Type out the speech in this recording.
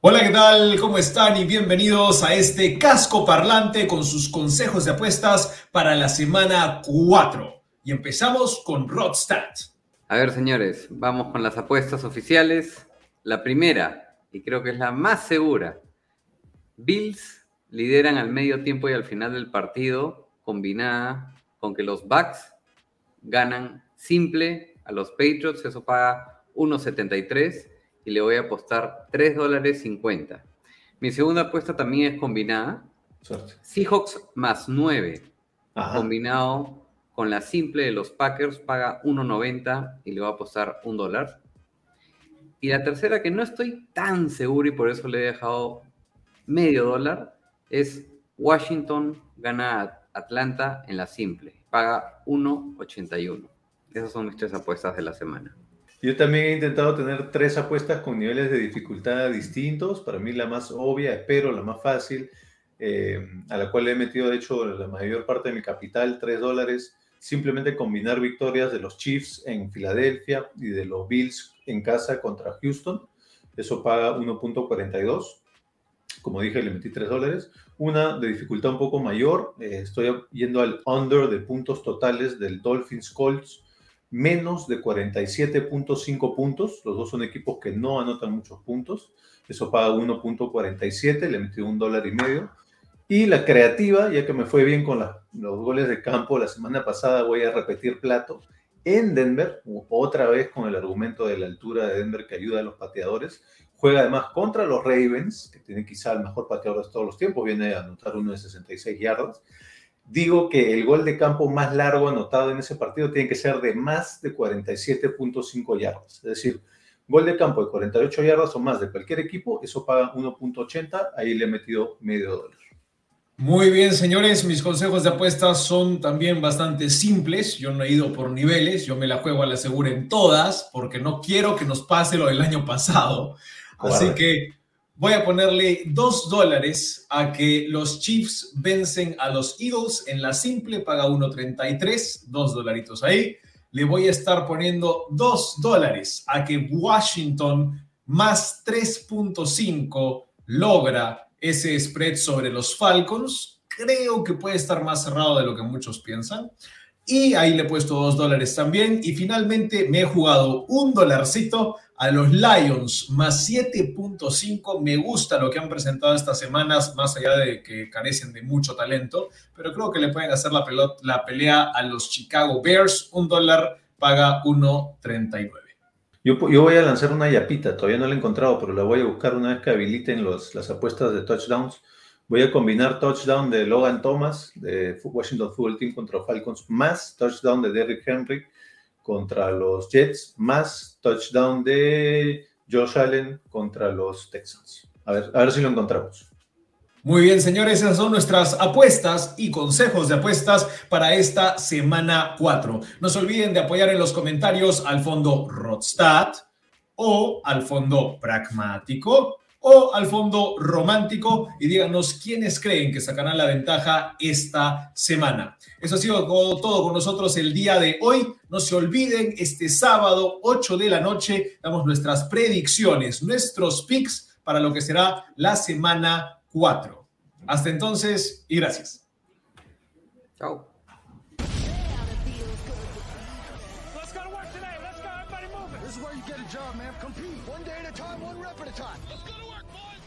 Hola, ¿qué tal? ¿Cómo están? Y bienvenidos a este casco parlante con sus consejos de apuestas para la semana 4. Y empezamos con Rodstad. A ver, señores, vamos con las apuestas oficiales. La primera, y creo que es la más segura. Bills lideran al medio tiempo y al final del partido, combinada con que los Bucks ganan simple a los Patriots, eso paga 1.73 y le voy a apostar 3 dólares 50. Mi segunda apuesta también es combinada. Suerte. Seahawks más 9, Ajá. combinado con la simple de los Packers, paga 1.90 y le voy a apostar un dólar. Y la tercera, que no estoy tan seguro y por eso le he dejado medio dólar, es Washington gana Atlanta en la simple, paga 1.81. Esas son mis tres apuestas de la semana. Yo también he intentado tener tres apuestas con niveles de dificultad distintos. Para mí la más obvia, espero la más fácil, eh, a la cual he metido de hecho la mayor parte de mi capital, 3 dólares, simplemente combinar victorias de los Chiefs en Filadelfia y de los Bills en casa contra Houston. Eso paga 1.42. Como dije, le metí 3 dólares. Una de dificultad un poco mayor, eh, estoy yendo al under de puntos totales del Dolphins Colts menos de 47.5 puntos. Los dos son equipos que no anotan muchos puntos. Eso paga 1.47, le metí un dólar y medio. Y la creativa, ya que me fue bien con la- los goles de campo la semana pasada, voy a repetir plato en Denver, otra vez con el argumento de la altura de Denver que ayuda a los pateadores. Juega además contra los Ravens, que tiene quizá el mejor pateador de todos los tiempos, viene a anotar uno de 66 yardas digo que el gol de campo más largo anotado en ese partido tiene que ser de más de 47.5 yardas. Es decir, gol de campo de 48 yardas o más de cualquier equipo, eso paga 1.80, ahí le he metido medio dólar. Muy bien, señores, mis consejos de apuestas son también bastante simples. Yo no he ido por niveles, yo me la juego a la segura en todas, porque no quiero que nos pase lo del año pasado. Así que voy a ponerle dos dólares a que los Chiefs vencen a los Eagles en la simple, paga 1.33, dos dolaritos ahí. Le voy a estar poniendo dos dólares a que Washington más 3.5 logra ese spread sobre los Falcons. Creo que puede estar más cerrado de lo que muchos piensan. Y ahí le he puesto dos dólares también. Y finalmente me he jugado un dolarcito a los Lions más 7.5. Me gusta lo que han presentado estas semanas, más allá de que carecen de mucho talento. Pero creo que le pueden hacer la, pelota, la pelea a los Chicago Bears. Un dólar paga 1.39. Yo, yo voy a lanzar una yapita, todavía no la he encontrado, pero la voy a buscar una vez que habiliten los, las apuestas de touchdowns. Voy a combinar touchdown de Logan Thomas, de Washington Football Team contra Falcons, más touchdown de Derrick Henry contra los Jets, más touchdown de Josh Allen contra los Texans. A ver, a ver si lo encontramos. Muy bien, señores, esas son nuestras apuestas y consejos de apuestas para esta semana 4. No se olviden de apoyar en los comentarios al fondo Rodstad o al fondo Pragmático o al fondo Romántico y díganos quiénes creen que sacarán la ventaja esta semana. Eso ha sido todo con nosotros el día de hoy. No se olviden, este sábado 8 de la noche damos nuestras predicciones, nuestros picks para lo que será la semana 4. Hasta entonces y gracias. Chao. This is where you get a job, man. Compete. One day at a time, one rep at a time. Let's go to work, boys.